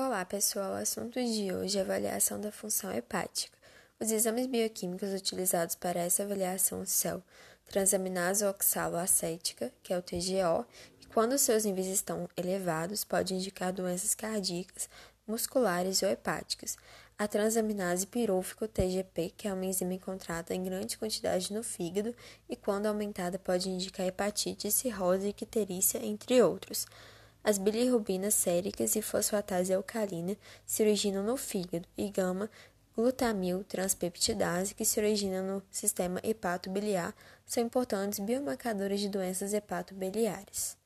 Olá, pessoal. O assunto de hoje é avaliação da função hepática. Os exames bioquímicos utilizados para essa avaliação são transaminase oxaloacética, que é o TGO, e quando seus níveis estão elevados, pode indicar doenças cardíacas, musculares ou hepáticas. A transaminase pirúlfico TGP, que é uma enzima encontrada em grande quantidade no fígado e quando aumentada pode indicar hepatite, cirrose e icterícia, entre outros. As bilirrubinas séricas e fosfatase alcalina se originam no fígado e gama glutamil transpeptidase, que se origina no sistema hepatobiliar, são importantes biomarcadores de doenças hepatobiliares.